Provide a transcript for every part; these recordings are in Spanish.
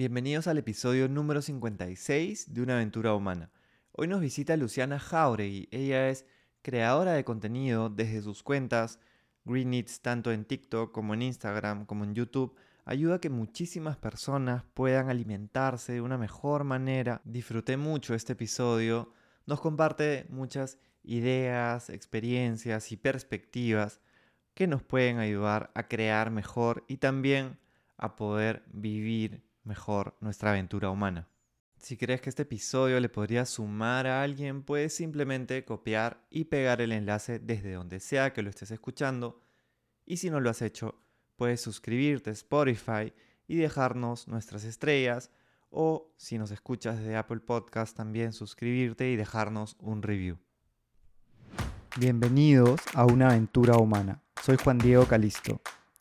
Bienvenidos al episodio número 56 de Una aventura humana. Hoy nos visita Luciana Jauregui. Ella es creadora de contenido desde sus cuentas Green Eats tanto en TikTok como en Instagram como en YouTube. Ayuda a que muchísimas personas puedan alimentarse de una mejor manera. Disfruté mucho este episodio. Nos comparte muchas ideas, experiencias y perspectivas que nos pueden ayudar a crear mejor y también a poder vivir mejor nuestra aventura humana. Si crees que este episodio le podría sumar a alguien, puedes simplemente copiar y pegar el enlace desde donde sea que lo estés escuchando. Y si no lo has hecho, puedes suscribirte a Spotify y dejarnos nuestras estrellas. O si nos escuchas desde Apple Podcast, también suscribirte y dejarnos un review. Bienvenidos a una aventura humana. Soy Juan Diego Calisto.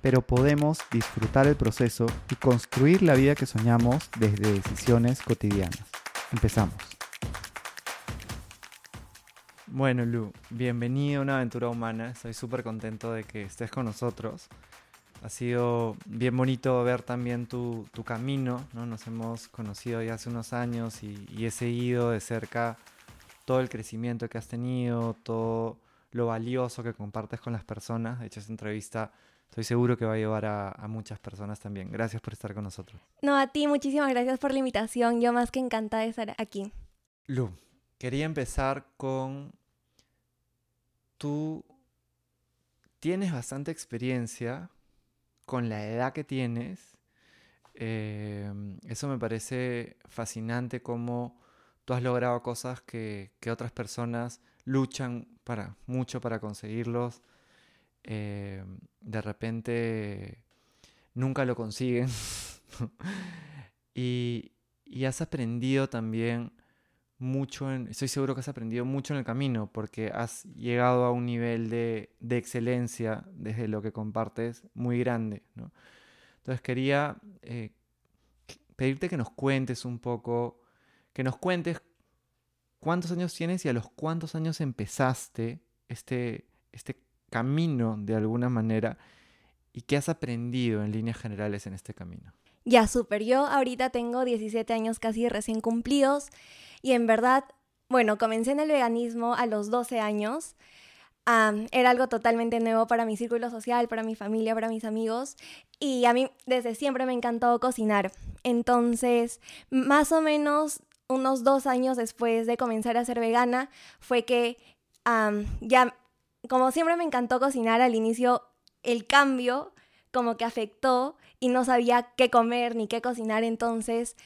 pero podemos disfrutar el proceso y construir la vida que soñamos desde decisiones cotidianas. Empezamos. Bueno, Lu, bienvenido a una aventura humana. Estoy súper contento de que estés con nosotros. Ha sido bien bonito ver también tu, camino, ¿no? Nos hemos conocido ya hace unos años y, he seguido de cerca todo el crecimiento que has tenido, todo lo valioso que compartes con las personas. De hecho, esta entrevista estoy seguro que va a llevar a, muchas personas también. Gracias por estar con nosotros. No, a ti muchísimas gracias por la invitación. Yo más que encantada de estar aquí. Lu, quería empezar con... Tú tienes bastante experiencia con la edad que tienes. Eh, eso me parece fascinante cómo tú has logrado cosas que, que otras personas luchan para, mucho para conseguirlos. Eh, de repente nunca lo consiguen. y, has aprendido también mucho, en, estoy seguro que has aprendido mucho en el camino, porque has llegado a un nivel de, excelencia desde lo que compartes muy grande. Entonces quería eh, pedirte que nos cuentes un poco, que nos cuentes cuántos años tienes y a los cuántos años empezaste este, este camino de alguna manera y qué has aprendido en líneas generales en este camino. Ya, súper. Yo ahorita tengo 17 años casi recién cumplidos y en verdad, bueno, comencé en el veganismo a los 12 años. era algo totalmente nuevo para mi círculo social, para mi familia, para mis amigos. Y a mí desde siempre me encantó cocinar. Entonces, más o menos unos dos años después de comenzar a ser vegana, fue que ya, como siempre me encantó cocinar al inicio, el cambio como que afectó y no sabía qué comer ni qué cocinar, entonces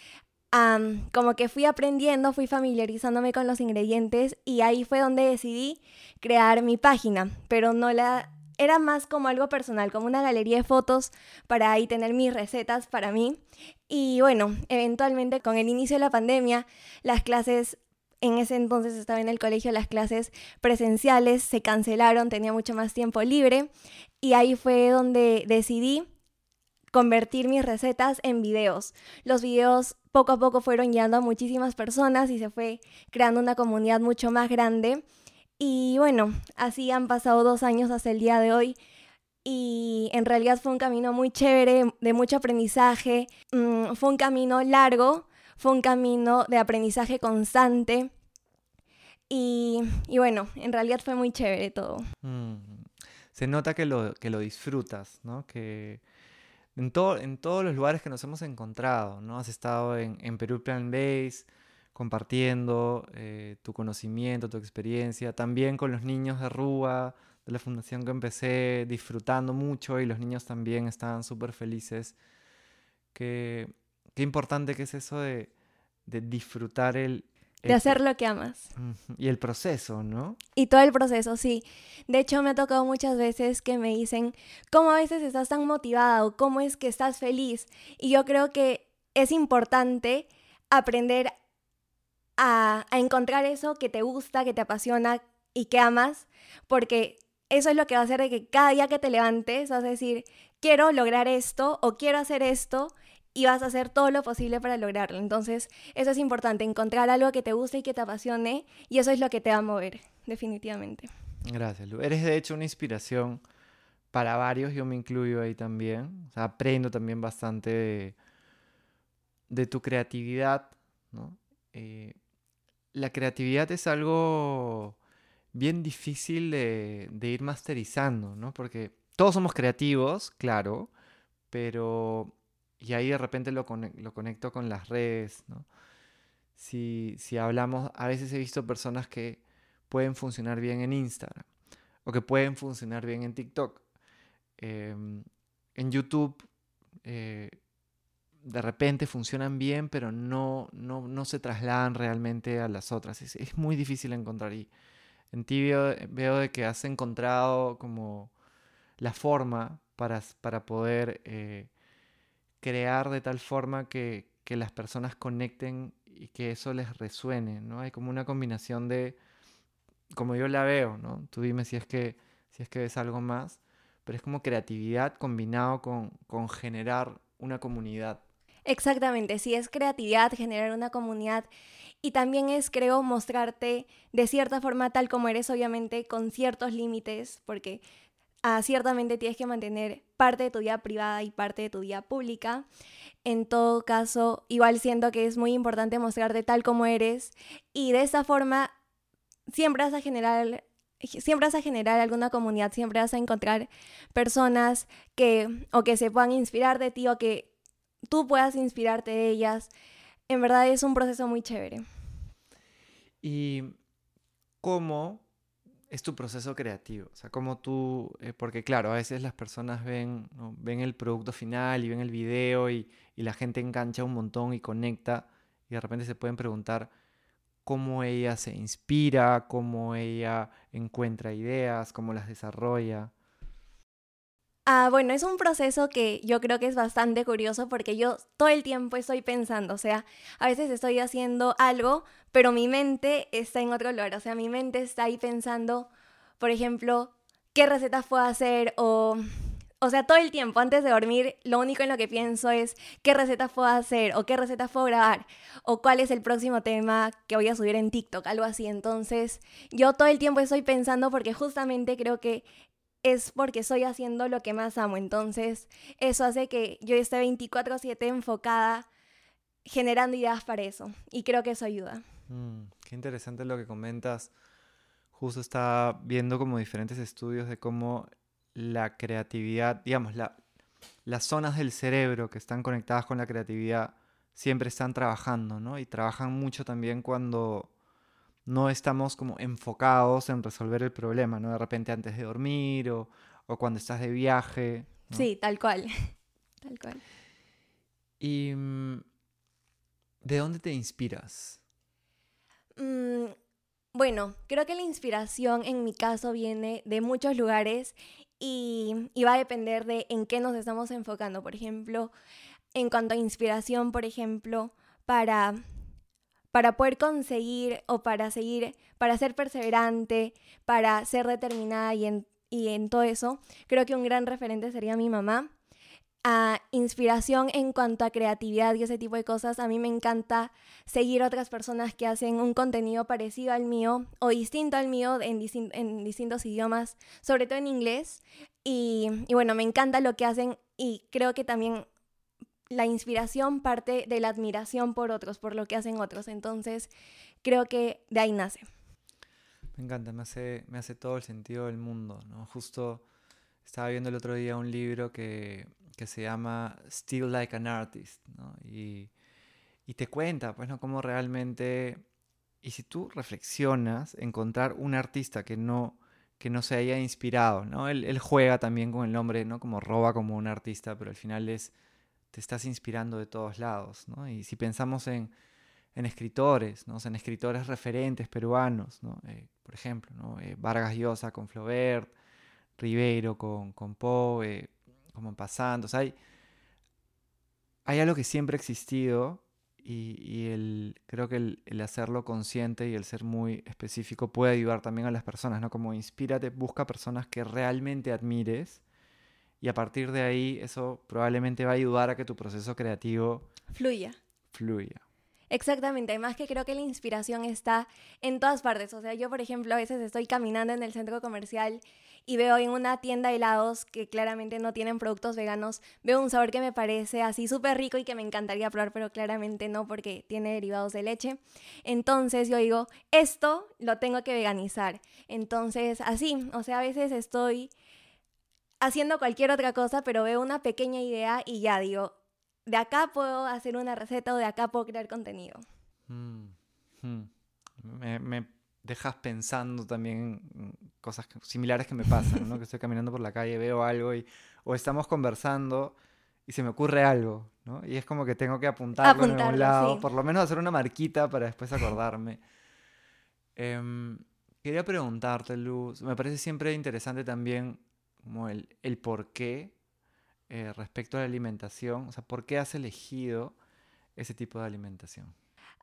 como que fui aprendiendo, fui familiarizándome con los ingredientes y ahí fue donde decidí crear mi página, pero no la era más como algo personal, como una galería de fotos para ahí tener mis recetas para mí. Y bueno, eventualmente con el inicio de la pandemia, las clases en ese entonces estaba en el colegio, las clases presenciales se cancelaron, tenía mucho más tiempo libre y ahí fue donde decidí convertir mis recetas en videos. Los videos poco a poco fueron llegando a muchísimas personas y se fue creando una comunidad mucho más grande. Y bueno, así han pasado dos años hasta el día de hoy. Y en realidad fue un camino muy chévere, de mucho aprendizaje. Mm, fue un camino largo, fue un camino de aprendizaje constante. Y, bueno, en realidad fue muy chévere todo. Mm, se nota que lo, que lo disfrutas, ¿no? Que en, todo, en todos los lugares que nos hemos encontrado, ¿no? Has estado en, en Perú Plan Base, compartiendo eh, tu conocimiento, tu experiencia, también con los niños de Rúa, de la fundación que empecé, disfrutando mucho y los niños también estaban súper felices. Qué, qué importante que es eso de, de disfrutar el, de hacer lo que amas. Y el proceso, ¿no? Y todo el proceso, sí. De hecho, me ha tocado muchas veces que me dicen, ¿cómo a veces estás tan motivada o cómo es que estás feliz? Y yo creo que es importante aprender a, a encontrar eso que te gusta, que te apasiona y que amas, porque eso es lo que va a hacer de que cada día que te levantes vas a decir, quiero lograr esto o quiero hacer esto y vas a hacer todo lo posible para lograrlo. Entonces, eso es importante, encontrar algo que te guste y que te apasione y eso es lo que te va a mover, definitivamente. Gracias, Lu. Eres de hecho una inspiración para varios, yo me incluyo ahí también. Aprendo también bastante de, tu creatividad, ¿no? Eh, la creatividad es algo bien difícil de, de, ir masterizando, ¿no? Porque todos somos creativos, claro, pero... Y ahí de repente lo, lo conecto con las redes, ¿no? Si, si hablamos, a veces he visto personas que pueden funcionar bien en Instagram o que pueden funcionar bien en TikTok. Em, en YouTube eh, de repente funcionan bien, pero no, no, no, se trasladan realmente a las otras. Es, es muy difícil encontrar. Y en ti veo, de que has encontrado como la forma para, para poder eh, crear de tal forma que, que, las personas conecten y que eso les resuene, ¿no? Hay como una combinación de, como yo la veo, ¿no? Tú dime si es que, si es que ves algo más, pero es como creatividad combinado con, con generar una comunidad. Exactamente, sí es creatividad, generar una comunidad y también es, creo, mostrarte de cierta forma tal como eres, obviamente con ciertos límites, porque ah, ciertamente tienes que mantener parte de tu vida privada y parte de tu vida pública. En todo caso, igual siento que es muy importante mostrarte tal como eres y de esa forma siempre vas a generar siempre a generar alguna comunidad, siempre vas a encontrar personas que o que se puedan inspirar de ti o que tú puedas inspirarte de ellas en verdad es un proceso muy chévere. ¿Y cómo es tu proceso creativo? O sea, cómo tú, eh, porque claro, a veces las personas ven, ven el producto final y ven el video y, y la gente engancha un montón y conecta y de repente se pueden preguntar cómo ella se inspira, cómo ella encuentra ideas, cómo las desarrolla. Ah, bueno, es un proceso que yo creo que es bastante curioso porque yo todo el tiempo estoy pensando, o sea, a veces estoy haciendo algo, pero mi mente está en otro lugar, o sea, mi mente está ahí pensando, por ejemplo, qué recetas puedo hacer o... O sea, todo el tiempo antes de dormir, lo único en lo que pienso es qué recetas puedo hacer o qué recetas puedo grabar o cuál es el próximo tema que voy a subir en TikTok, algo así. Entonces, yo todo el tiempo estoy pensando porque justamente creo que es porque estoy haciendo lo que más amo. Entonces, eso hace que yo esté 24/7 enfocada generando ideas para eso. Y creo que eso ayuda. Mm, qué interesante lo que comentas. Justo estaba viendo como diferentes estudios de cómo la creatividad, digamos, la, las zonas del cerebro que están conectadas con la creatividad siempre están trabajando, ¿no? Y trabajan mucho también cuando no estamos como enfocados en resolver el problema, ¿no? De repente antes de dormir o, cuando estás de viaje. Sí, tal cual. tal cual. ¿Y mm, de dónde te inspiras? Mm, bueno, creo que la inspiración en mi caso viene de muchos lugares y, y va a depender de en qué nos estamos enfocando. Por ejemplo, en cuanto a inspiración, por ejemplo, para para poder conseguir o para seguir, para ser perseverante, para ser determinada y en, y en todo eso, creo que un gran referente sería mi mamá. A inspiración en cuanto a creatividad y ese tipo de cosas, a mí me encanta seguir otras personas que hacen un contenido parecido al mío o distinto al mío en, en distintos idiomas, sobre todo en inglés. Y, y bueno, me encanta lo que hacen y creo que también la inspiración parte de la admiración por otros, por lo que hacen otros. Entonces, creo que de ahí nace. Me encanta, me hace, me hace todo el sentido del mundo, ¿no? Justo estaba viendo el otro día un libro que, que se llama Still Like an Artist, ¿no? Y, y te cuenta, pues, ¿no? Cómo realmente... Y si tú reflexionas, encontrar un artista que no, que no se haya inspirado, ¿no? Él, él juega también con el nombre, ¿no? Como roba como un artista, pero al final es te estás inspirando de todos lados, ¿no? Y si pensamos en, en escritores, ¿no? en escritores referentes peruanos, ¿no? Eh, por ejemplo, ¿no? Eh, Vargas Llosa con Flaubert, Ribeiro con, con Poe, como pasando, hay, hay algo que siempre ha existido y, el, creo que el, hacerlo consciente y el ser muy específico puede ayudar también a las personas, ¿no? Como inspírate, busca personas que realmente admires y a partir de ahí eso probablemente va a ayudar a que tu proceso creativo fluya. Fluya. Exactamente, además que creo que la inspiración está en todas partes. O sea, yo, por ejemplo, a veces estoy caminando en el centro comercial y veo en una tienda de helados que claramente no tienen productos veganos, veo un sabor que me parece así súper rico y que me encantaría probar, pero claramente no porque tiene derivados de leche. Entonces yo digo, esto lo tengo que veganizar. Entonces, así, o sea, a veces estoy haciendo cualquier otra cosa, pero veo una pequeña idea y ya digo, de acá puedo hacer una receta o de acá puedo crear contenido. Mm, hmm. me dejas pensando también cosas similares que me pasan, ¿no? que estoy caminando por la calle, veo algo y, o estamos conversando y se me ocurre algo, ¿no? Y es como que tengo que apuntarlo, en algún lado, por lo menos hacer una marquita para después acordarme. Em, quería preguntarte, Luz, me parece siempre interesante también como el, el por qué eh, respecto a la alimentación, o sea, ¿por qué has elegido ese tipo de alimentación?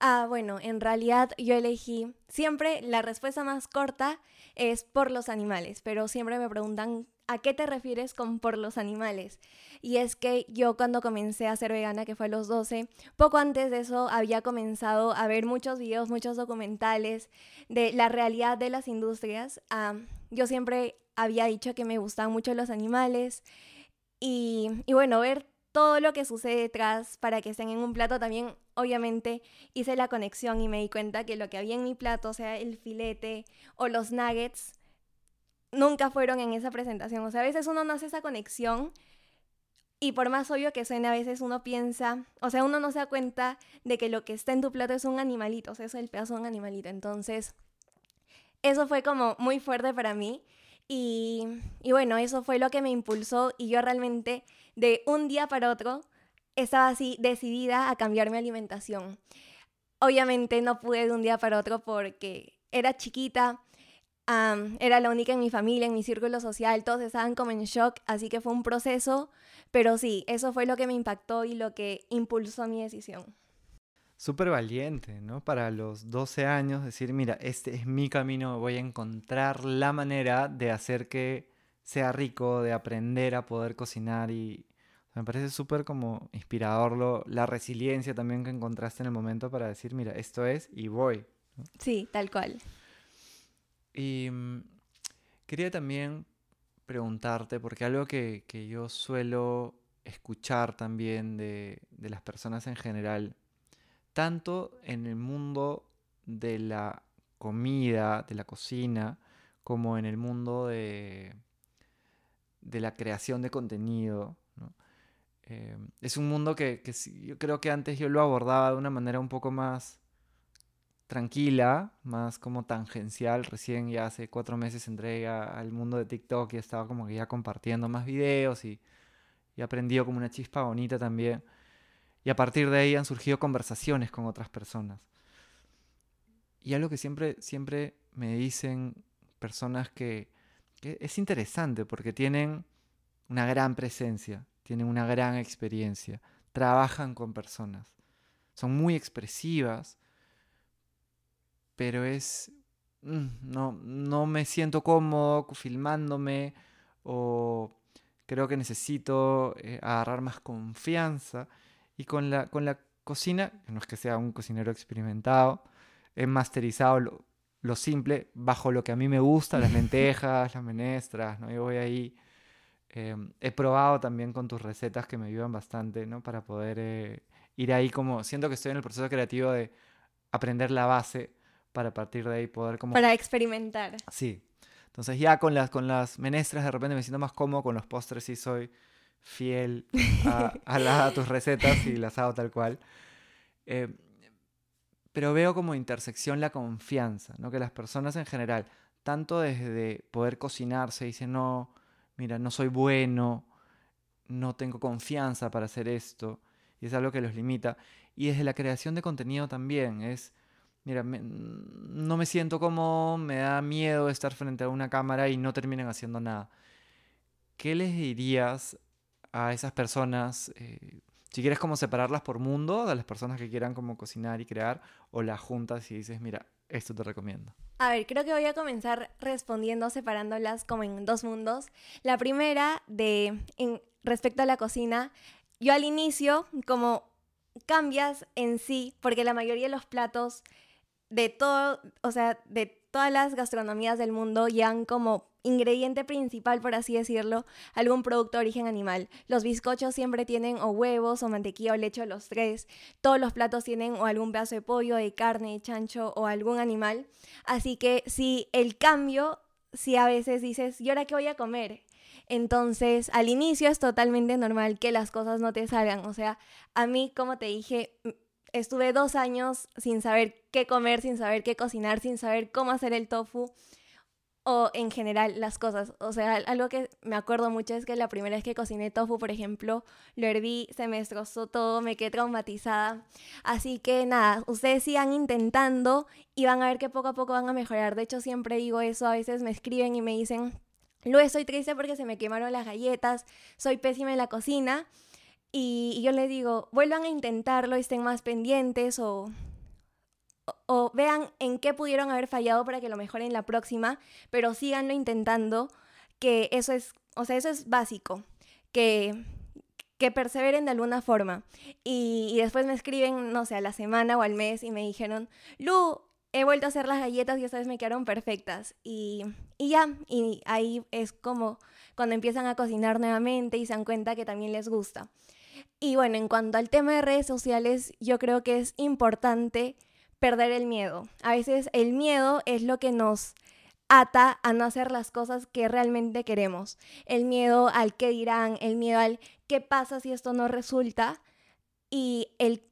Ah, bueno, en realidad yo elegí, siempre la respuesta más corta es por los animales, pero siempre me preguntan, ¿a qué te refieres con por los animales? Y es que yo cuando comencé a ser vegana, que fue a los 12, poco antes de eso había comenzado a ver muchos videos, muchos documentales de la realidad de las industrias. Ah, yo siempre había dicho que me gustaban mucho los animales y, y bueno, ver todo lo que sucede detrás para que estén en un plato también, obviamente hice la conexión y me di cuenta que lo que había en mi plato, o sea, el filete o los nuggets, nunca fueron en esa presentación. O sea, a veces uno no hace esa conexión y por más obvio que suene, a veces uno piensa, o sea, uno no se da cuenta de que lo que está en tu plato es un animalito, o sea, es el pedazo de un animalito. Entonces, eso fue como muy fuerte para mí. Y, y bueno, eso fue lo que me impulsó y yo realmente de un día para otro estaba así decidida a cambiar mi alimentación. Obviamente no pude de un día para otro porque era chiquita, era la única en mi familia, en mi círculo social, todos estaban como en shock, así que fue un proceso, pero sí, eso fue lo que me impactó y lo que impulsó mi decisión. Súper valiente, ¿no? Para los 12 años decir, mira, este es mi camino, voy a encontrar la manera de hacer que sea rico, de aprender a poder cocinar y, me parece súper como inspirador lo, la resiliencia también que encontraste en el momento para decir, mira, esto es y voy. Sí, tal cual. Y mm, quería también preguntarte, porque algo que, que yo suelo escuchar también de, de, las personas en general, tanto en el mundo de la comida, de la cocina, como en el mundo de, de la creación de contenido, eh, es un mundo que, yo creo que antes yo lo abordaba de una manera un poco más tranquila, más como tangencial. Recién ya hace cuatro meses entré al mundo de TikTok y estaba como que ya compartiendo más videos y, y aprendido como una chispa bonita también. Y a partir de ahí han surgido conversaciones con otras personas. Y algo que siempre, siempre me dicen personas que es interesante porque tienen una gran presencia tienen una gran experiencia, trabajan con personas, son muy expresivas, pero es... Mm, no, no me siento cómodo filmándome o creo que necesito eh, agarrar más confianza. Y con la, con la cocina, no es que sea un cocinero experimentado, he masterizado lo simple bajo lo que a mí me gusta, las lentejas, las menestras, ¿no? Yo voy ahí Em, he probado también con tus recetas que me ayudan bastante, ¿no? Para poder eh, ir ahí como, siento que estoy en el proceso creativo de aprender la base para partir de ahí poder como... Para experimentar. Sí. Entonces ya con las, con las menestras de repente me siento más cómodo, con los postres sí soy fiel a, a, tus recetas y las hago tal cual. Em, pero veo como intersección la confianza, ¿no? Que las personas en general, tanto desde poder cocinarse, dicen, no, mira, no soy bueno, no tengo confianza para hacer esto, y es algo que los limita. Y desde la creación de contenido también, es, mira, no me siento como, me da miedo estar frente a una cámara y no terminen haciendo nada. ¿Qué les dirías a esas personas, eh, Si quieres como separarlas por mundo, de las personas que quieran como cocinar y crear, o las juntas y dices, mira, esto te recomiendo. A ver, creo que voy a comenzar respondiendo, separándolas como en dos mundos. La primera, de en, respecto a la cocina, yo al inicio, como cambias en sí, porque la mayoría de los platos de todo, o sea, de todas las gastronomías del mundo llevan como ingrediente principal, por así decirlo, algún producto de origen animal. Los bizcochos siempre tienen o huevos o mantequilla o leche, los tres. Todos los platos tienen o algún pedazo de pollo, de carne, de chancho o algún animal. Así que si el cambio, si a veces dices, ¿y ahora qué voy a comer? Entonces, al inicio es totalmente normal que las cosas no te salgan. O sea, a mí, como te dije, estuve dos años sin saber qué comer, sin saber qué cocinar, sin saber cómo hacer el tofu o en general las cosas. O sea, algo que me acuerdo mucho es que la primera vez que cociné tofu, por ejemplo, lo herví, se me destrozó todo, me quedé traumatizada. Así que nada, ustedes sigan intentando y van a ver que poco a poco van a mejorar. De hecho, siempre digo eso, a veces me escriben y me dicen, Luego estoy triste porque se me quemaron las galletas, soy pésima en la cocina. Y, yo les digo, vuelvan a intentarlo, estén más pendientes o, o, vean en qué pudieron haber fallado para que lo mejoren la próxima, pero síganlo intentando, que eso es, o sea, eso es básico, que, que perseveren de alguna forma. Y, y después me escriben, no sé, a la semana o al mes y me dijeron, Lu, he vuelto a hacer las galletas y esta vez me quedaron perfectas. Y, y ya, y ahí es como cuando empiezan a cocinar nuevamente y se dan cuenta que también les gusta. Y bueno, en cuanto al tema de redes sociales, yo creo que es importante perder el miedo. A veces el miedo es lo que nos ata a no hacer las cosas que realmente queremos. El miedo al qué dirán, el miedo al qué pasa si esto no resulta y el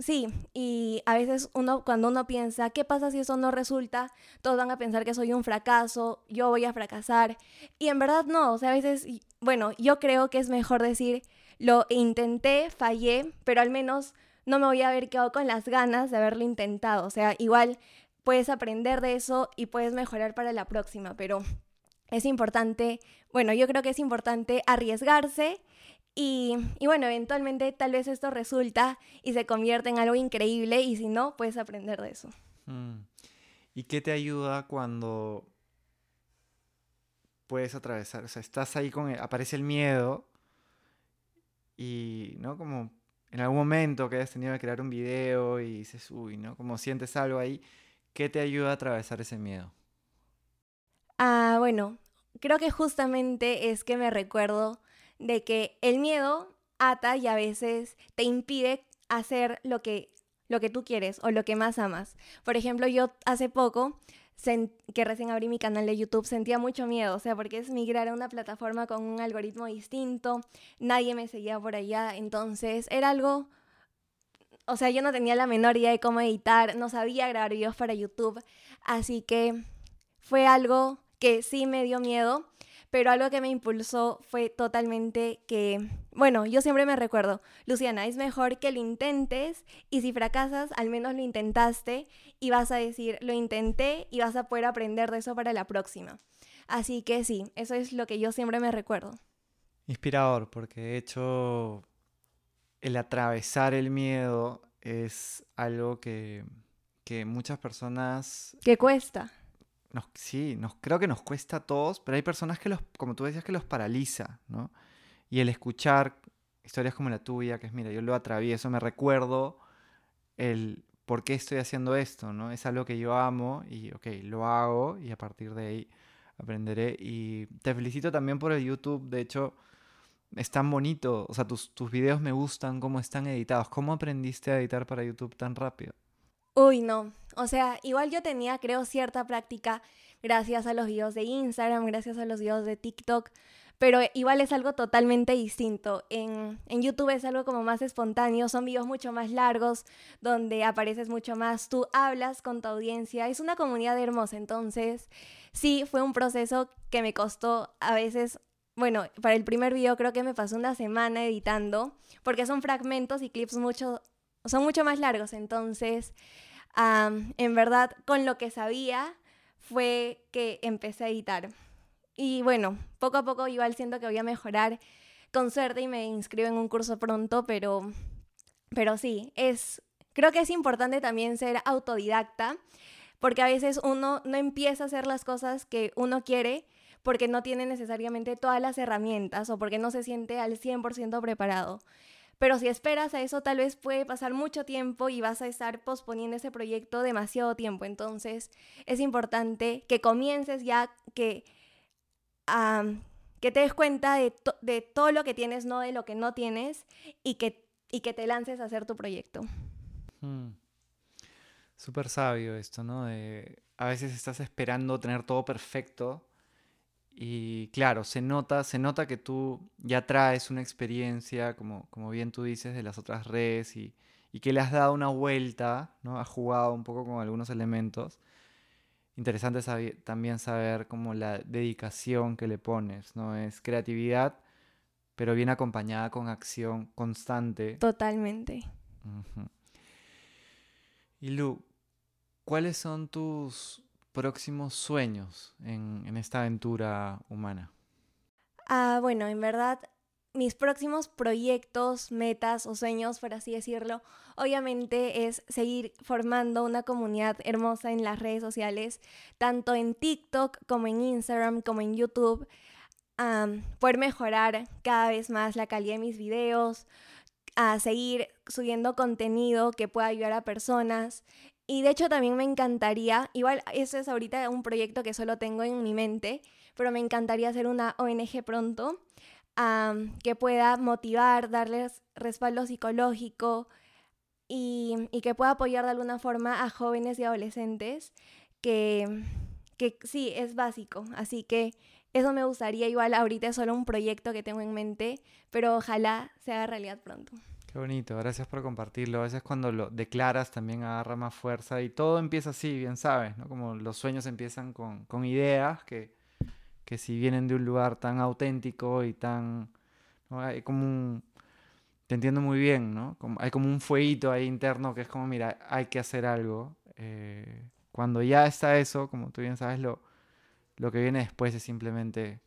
Sí, y a veces uno, cuando uno piensa, ¿qué pasa si eso no resulta? Todos van a pensar que soy un fracaso, yo voy a fracasar. Y en verdad no, o sea, a veces, bueno, yo creo que es mejor decir, lo intenté, fallé, pero al menos no me voy a haber quedado con las ganas de haberlo intentado. O sea, igual puedes aprender de eso y puedes mejorar para la próxima, pero es importante, bueno, yo creo que es importante arriesgarse y, bueno, eventualmente tal vez esto resulta y se convierte en algo increíble y si no, puedes aprender de eso. Mm. ¿Y qué te ayuda cuando puedes atravesar? O sea, estás ahí con, aparece el miedo y, ¿no? Como en algún momento que hayas tenido que crear un video y dices, uy, ¿no? Como sientes algo ahí, ¿qué te ayuda a atravesar ese miedo? Ah, bueno, creo que justamente es que me recuerdo de que el miedo ata y a veces te impide hacer lo que, lo que tú quieres o lo que más amas. Por ejemplo, yo hace poco, que recién abrí mi canal de YouTube, sentía mucho miedo, o sea, porque es migrar a una plataforma con un algoritmo distinto, nadie me seguía por allá, entonces era algo... O sea, yo no tenía la menor idea de cómo editar, no sabía grabar videos para YouTube, así que fue algo que sí me dio miedo, pero algo que me impulsó fue totalmente que, bueno, yo siempre me recuerdo, Luciana, es mejor que lo intentes y si fracasas, al menos lo intentaste y vas a decir, lo intenté y vas a poder aprender de eso para la próxima. Así que sí, eso es lo que yo siempre me recuerdo. Inspirador, porque de hecho el atravesar el miedo es algo que, que muchas personas... Que cuesta sí, nos, creo que nos cuesta a todos, pero hay personas que los, como tú decías, que los paraliza, ¿no? Y el escuchar historias como la tuya, que es, mira, yo lo atravieso, me recuerdo el por qué estoy haciendo esto, ¿no? Es algo que yo amo y, ok, lo hago y a partir de ahí aprenderé. Y te felicito también por el YouTube, de hecho, es tan bonito, o sea, tus, tus videos me gustan, cómo están editados. ¿Cómo aprendiste a editar para YouTube tan rápido? Uy, no. O sea, igual yo tenía, creo, cierta práctica gracias a los videos de Instagram, gracias a los videos de TikTok, pero igual es algo totalmente distinto. En, en, YouTube es algo como más espontáneo, son videos mucho más largos, donde apareces mucho más, tú hablas con tu audiencia, es una comunidad hermosa, entonces sí, fue un proceso que me costó a veces, bueno, para el primer video creo que me pasó una semana editando, porque son fragmentos y clips mucho, son mucho más largos, entonces en verdad con lo que sabía fue que empecé a editar. Y bueno, poco a poco igual siento que voy a mejorar. con suerte y me inscribo en un curso pronto, pero, pero sí, es, creo que es importante también ser autodidacta, porque a veces uno no empieza a hacer las cosas que uno quiere porque no tiene necesariamente todas las herramientas o porque no se siente al 100% preparado. Pero si esperas a eso, tal vez puede pasar mucho tiempo y vas a estar posponiendo ese proyecto demasiado tiempo. Entonces, es importante que comiences ya, que, que te des cuenta de, de, todo lo que tienes, no de lo que no tienes, y que, y que te lances a hacer tu proyecto. Hmm. Súper sabio esto, ¿no? a veces estás esperando tener todo perfecto y claro, se nota, se nota que tú ya traes una experiencia, como, como bien tú dices, de las otras redes y, y, que le has dado una vuelta, ¿no? Has jugado un poco con algunos elementos. Interesante también saber como la dedicación que le pones, ¿no? Es creatividad, pero bien acompañada con acción constante. Totalmente. Y Lu, ¿cuáles son tus próximos sueños en, esta aventura humana? Ah, bueno, en verdad, mis próximos proyectos, metas o sueños, por así decirlo, obviamente es seguir formando una comunidad hermosa en las redes sociales, tanto en TikTok como en Instagram, como en YouTube, poder mejorar cada vez más la calidad de mis videos, a seguir subiendo contenido que pueda ayudar a personas y de hecho también me encantaría, igual eso es ahorita un proyecto que solo tengo en mi mente, pero me encantaría hacer una ONG pronto que pueda motivar, darles respaldo psicológico y, que pueda apoyar de alguna forma a jóvenes y adolescentes, que, que sí, es básico. Así que eso me gustaría, igual ahorita es solo un proyecto que tengo en mente, pero ojalá se haga realidad pronto. Qué bonito, gracias por compartirlo. A veces cuando lo declaras también agarra más fuerza y todo empieza así, bien sabes, ¿no? Como los sueños empiezan con, con ideas que, que, si vienen de un lugar tan auténtico y tan... Hay como un... Te entiendo muy bien, ¿no? Hay como un fueguito ahí interno que es como, mira, hay que hacer algo. Eh, cuando ya está eso, como tú bien sabes, lo, lo que viene después es simplemente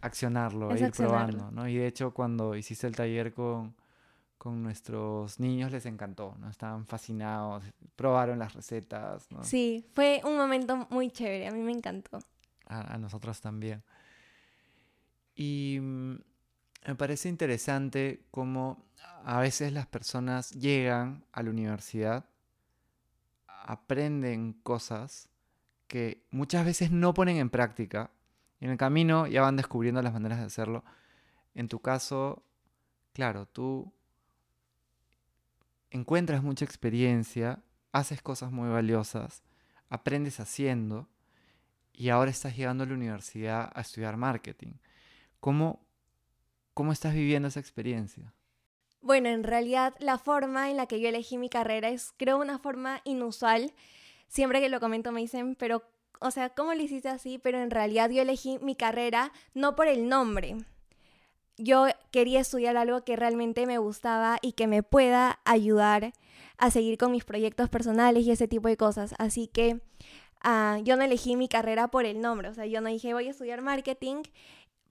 accionarlo, ir probando, ¿no? Y de hecho cuando hiciste el taller con, con nuestros niños les encantó, ¿no? Estaban fascinados, probaron las recetas, ¿no? Sí, fue un momento muy chévere, a mí me encantó. A, nosotros también. Y mm, me parece interesante cómo a veces las personas llegan a la universidad, aprenden cosas que muchas veces no ponen en práctica en el camino ya van descubriendo las maneras de hacerlo. En tu caso, claro, tú encuentras mucha experiencia, haces cosas muy valiosas, aprendes haciendo y ahora estás llegando a la universidad a estudiar marketing. ¿Cómo, cómo estás viviendo esa experiencia? Bueno, en realidad la forma en la que yo elegí mi carrera es, creo, una forma inusual. Siempre que lo comento me dicen, pero o sea, ¿cómo lo hiciste así? Pero en realidad yo elegí mi carrera no por el nombre. Yo quería estudiar algo que realmente me gustaba y que me pueda ayudar a seguir con mis proyectos personales y ese tipo de cosas. Así que ah, yo no elegí mi carrera por el nombre. O sea, yo no dije voy a estudiar marketing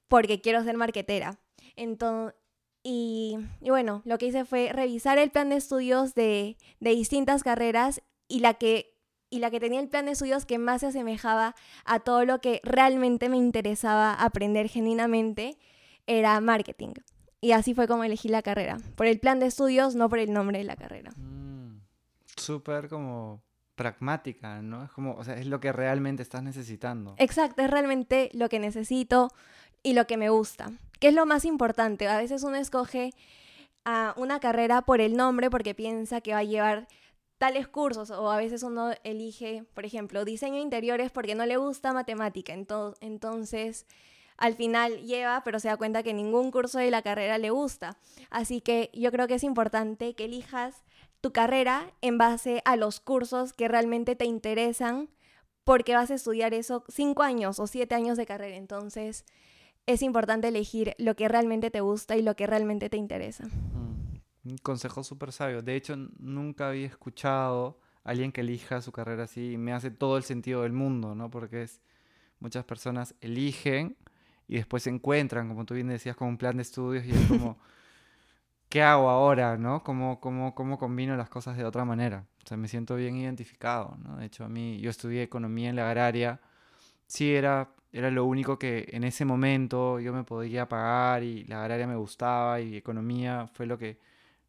porque quiero ser marketera. Entonces, y, y, bueno, lo que hice fue revisar el plan de estudios de, de distintas carreras y la que y la que tenía el plan de estudios que más se asemejaba a todo lo que realmente me interesaba aprender genuinamente era marketing. Y así fue como elegí la carrera, por el plan de estudios, no por el nombre de la carrera. Mm, súper como pragmática, ¿no? Es como, o sea, es lo que realmente estás necesitando. Exacto, es realmente lo que necesito y lo que me gusta, que es lo más importante. A veces uno escoge a una carrera por el nombre porque piensa que va a llevar tales cursos o a veces uno elige, por ejemplo, diseño interiores porque no le gusta matemática, entonces al final lleva, pero se da cuenta que ningún curso de la carrera le gusta. Así que yo creo que es importante que elijas tu carrera en base a los cursos que realmente te interesan porque vas a estudiar eso cinco años o siete años de carrera. Entonces es importante elegir lo que realmente te gusta y lo que realmente te interesa. Un consejo súper sabio. De hecho, nunca había escuchado a alguien que elija su carrera así y me hace todo el sentido del mundo, ¿no? Porque es, muchas personas eligen y después se encuentran, como tú bien decías, con un plan de estudios y es como, ¿qué hago ahora? ¿no? ¿Cómo, cómo, ¿Cómo combino las cosas de otra manera? O sea, me siento bien identificado, ¿no? De hecho, a mí, yo estudié economía en la agraria, sí era, era lo único que en ese momento yo me podía pagar y la agraria me gustaba y economía fue lo que,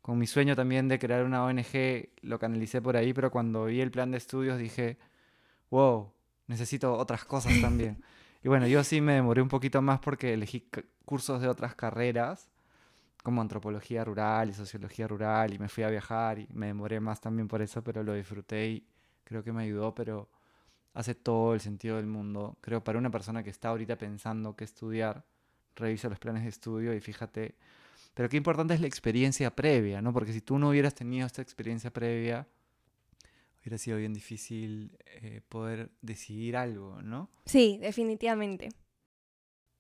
con mi sueño también de crear una ONG, lo canalicé por ahí, pero cuando vi el plan de estudios dije, wow, necesito otras cosas también. Y bueno, yo sí me demoré un poquito más porque elegí cursos de otras carreras, como antropología rural y sociología rural, y me fui a viajar y me demoré más también por eso, pero lo disfruté y creo que me ayudó, pero hace todo el sentido del mundo. Creo para una persona que está ahorita pensando qué estudiar, revisa los planes de estudio y fíjate. Pero qué importante es la experiencia previa, ¿no? Porque si tú no hubieras tenido esta experiencia previa, hubiera sido bien difícil eh, poder decidir algo, ¿no? Sí, definitivamente.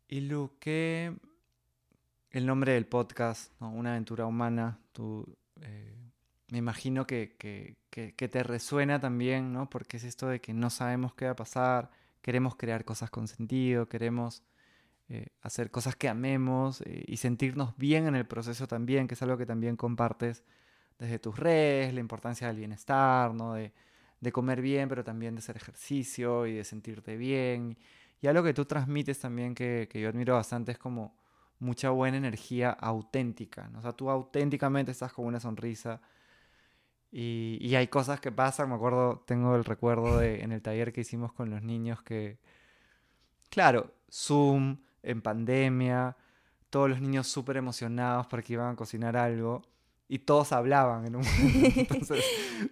Y Lu, ¿qué el nombre del podcast, Una aventura humana, tú, eh, me imagino que, que, que, te resuena también, ¿no? Porque es esto de que no sabemos qué va a pasar, queremos crear cosas con sentido, queremos eh, hacer cosas que amemos y sentirnos bien en el proceso también, que es algo que también compartes desde tus redes, la importancia del bienestar, ¿no? De, de comer bien, pero también de hacer ejercicio y de sentirte bien. Y algo que tú transmites también que, que yo admiro bastante es como mucha buena energía auténtica. ¿no? O sea, tú auténticamente estás con una sonrisa. Y, y, hay cosas que pasan, me acuerdo, tengo el recuerdo de en el taller que hicimos con los niños que, claro, Zoom, en pandemia, todos los niños súper emocionados porque iban a cocinar algo y todos hablaban en un momento. Entonces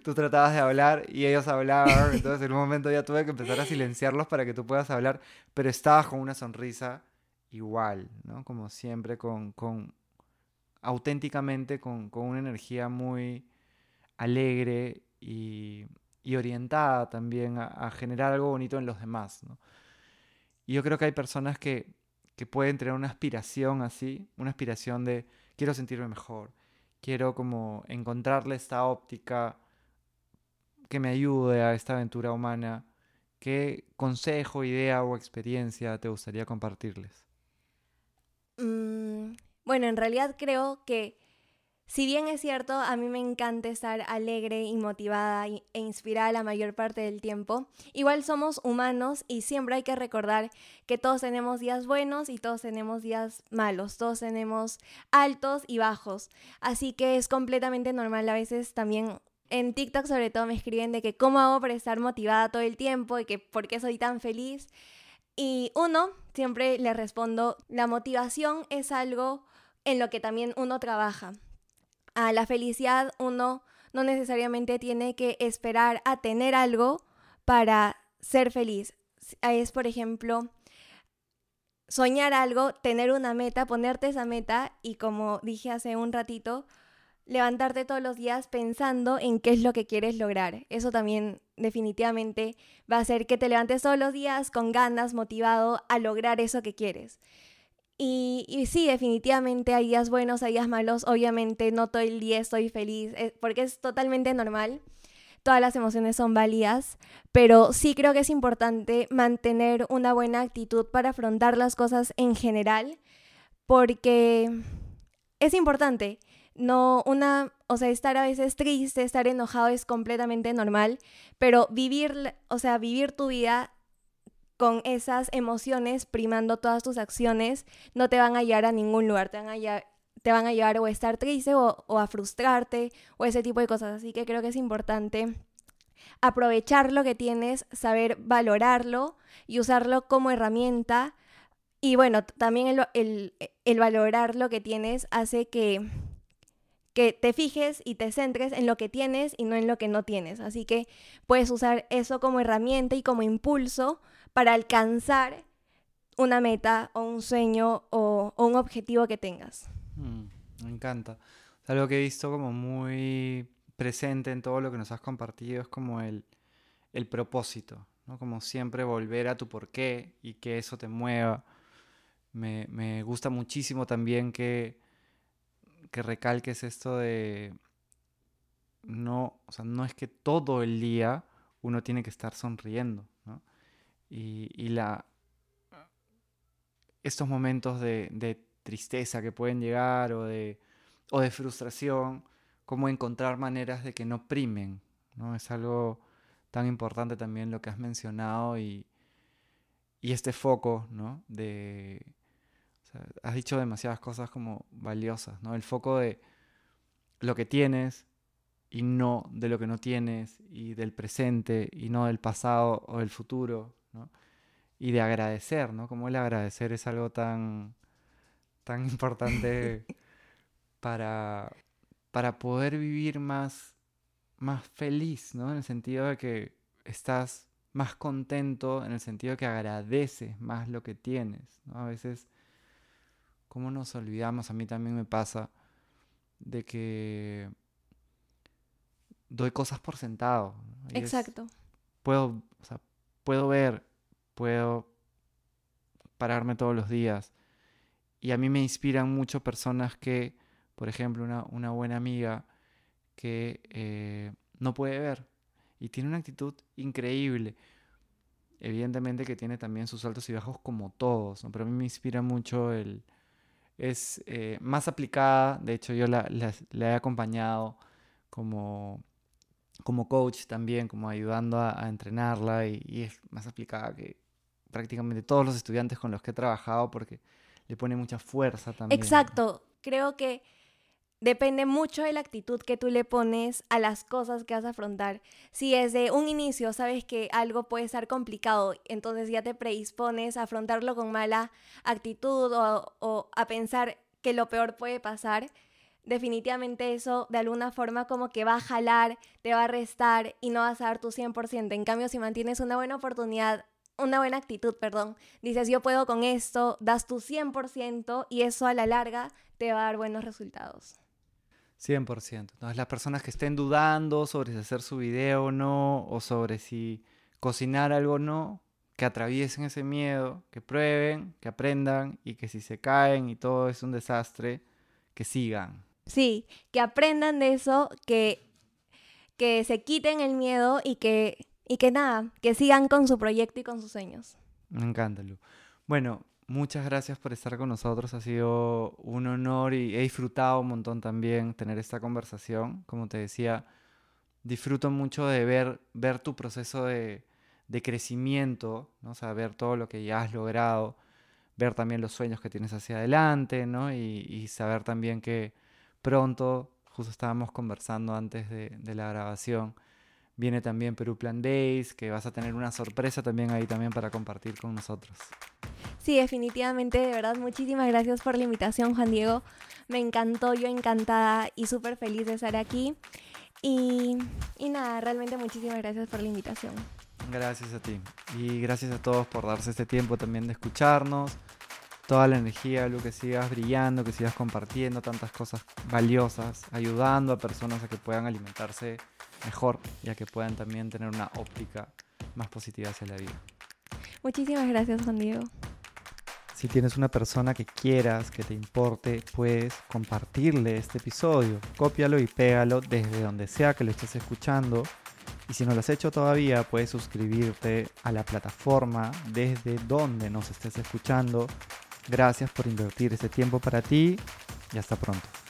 tú tratabas de hablar y ellos hablaban. Entonces en un momento ya tuve que empezar a silenciarlos para que tú puedas hablar, pero estabas con una sonrisa igual, ¿no? Como siempre, con, con auténticamente, con, con, una energía muy alegre y, y orientada también a, a, generar algo bonito en los demás, ¿no? Y yo creo que hay personas que, que pueden tener una aspiración así, una aspiración de quiero sentirme mejor, quiero como encontrarle esta óptica que me ayude a esta aventura humana. ¿Qué consejo, idea o experiencia te gustaría compartirles? Mm, bueno, en realidad creo que si bien es cierto, a mí me encanta estar alegre y motivada e inspirada la mayor parte del tiempo, igual somos humanos y siempre hay que recordar que todos tenemos días buenos y todos tenemos días malos, todos tenemos altos y bajos, así que es completamente normal a veces también en TikTok sobre todo me escriben de que cómo hago para estar motivada todo el tiempo y que por qué soy tan feliz. Y uno, siempre le respondo, la motivación es algo en lo que también uno trabaja a la felicidad uno no necesariamente tiene que esperar a tener algo para ser feliz. Es, por ejemplo, soñar algo, tener una meta, ponerte esa meta y como dije hace un ratito, levantarte todos los días pensando en qué es lo que quieres lograr. Eso también definitivamente va a hacer que te levantes todos los días con ganas, motivado a lograr eso que quieres. Y, sí, definitivamente hay días buenos, hay días malos. Obviamente no todo el día estoy feliz, eh, porque es totalmente normal. Todas las emociones son válidas, pero sí creo que es importante mantener una buena actitud para afrontar las cosas en general, porque es importante. No una, o sea, estar a veces triste, estar enojado es completamente normal, pero vivir, o sea, vivir tu vida con esas emociones primando todas tus acciones, no te van a llevar a ningún lugar, te van a llevar, te van a llevar o a estar triste o, a frustrarte o ese tipo de cosas. Así que creo que es importante aprovechar lo que tienes, saber valorarlo y usarlo como herramienta. Y bueno, también el, el, el, valorar lo que tienes hace que, que te fijes y te centres en lo que tienes y no en lo que no tienes. Así que puedes usar eso como herramienta y como impulso para alcanzar una meta o un sueño o, un objetivo que tengas. Mm, me encanta. algo que he visto como muy presente en todo lo que nos has compartido es como el, el propósito, ¿no? Como siempre volver a tu porqué y que eso te mueva. Me, me gusta muchísimo también que, que recalques esto de no, o sea, no es que todo el día uno tiene que estar sonriendo. Y, la, estos momentos de, tristeza que pueden llegar o de, o de frustración, cómo encontrar maneras de que no primen, ¿no? Es algo tan importante también lo que has mencionado y, y este foco, ¿no? De, has dicho demasiadas cosas como valiosas, ¿no? El foco de lo que tienes y no de lo que no tienes y del presente y no del pasado o del futuro, ¿no? Y de agradecer, ¿no? Como el agradecer es algo tan, tan importante para, para poder vivir más, más feliz, ¿no? En el sentido de que estás más contento, en el sentido de que agradeces más lo que tienes, ¿no? A veces cómo nos olvidamos, a mí también me pasa, de que doy cosas por sentado. Exacto. puedo, puedo ver, puedo pararme todos los días. Y a mí me inspiran mucho personas que, por ejemplo, una, buena amiga que eh, no puede ver y tiene una actitud increíble. Evidentemente que tiene también sus altos y bajos como todos, pero a mí me inspira mucho el, es eh, más aplicada, de hecho yo la, he acompañado como, como coach también, como ayudando a, entrenarla y, es más aplicada que prácticamente todos los estudiantes con los que he trabajado porque le pone mucha fuerza también. Exacto, creo que depende mucho de la actitud que tú le pones a las cosas que vas a afrontar. Si desde un inicio sabes que algo puede estar complicado, entonces ya te predispones a afrontarlo con mala actitud o, a pensar que lo peor puede pasar, definitivamente eso de alguna forma como que va a jalar, te va a restar y no vas a dar tu 100%. En cambio, si mantienes una buena oportunidad, una buena actitud, perdón, dices yo puedo con esto, das tu 100% y eso a la larga te va a dar buenos resultados. 100%. Entonces, las personas que estén dudando sobre si hacer su video o no, o sobre si cocinar algo o no, que atraviesen ese miedo, que prueben, que aprendan y que si se caen y todo es un desastre, que sigan. Sí, que aprendan de eso, que, que se quiten el miedo y que, y que nada, que sigan con su proyecto y con sus sueños. Me encanta, Lu. Bueno, muchas gracias por estar con nosotros. Ha sido un honor y he disfrutado un montón también tener esta conversación. Como te decía, disfruto mucho de ver, ver tu proceso de, crecimiento, ¿no? o ver todo lo que ya has logrado, ver también los sueños que tienes hacia adelante, ¿no? Y, saber también que pronto, justo estábamos conversando antes de, de la grabación, viene también Perú Plan Days, que vas a tener una sorpresa también ahí también para compartir con nosotros. Sí, definitivamente, de verdad, muchísimas gracias por la invitación, Juan Diego. Me encantó, yo encantada y súper feliz de estar aquí. Y, y nada, realmente muchísimas gracias por la invitación. Gracias a ti. Y gracias a todos por darse este tiempo también de escucharnos. Toda la energía, lo que sigas brillando, que sigas compartiendo tantas cosas valiosas, ayudando a personas a que puedan alimentarse mejor y a que puedan también tener una óptica más positiva hacia la vida. Muchísimas gracias, Juan Diego. Si tienes una persona que quieras, que te importe, puedes compartirle este episodio. Cópialo y pégalo desde donde sea que lo estés escuchando. Y si no lo has hecho todavía, puedes suscribirte a la plataforma desde donde nos estés escuchando. Gracias por invertir este tiempo para ti y hasta pronto.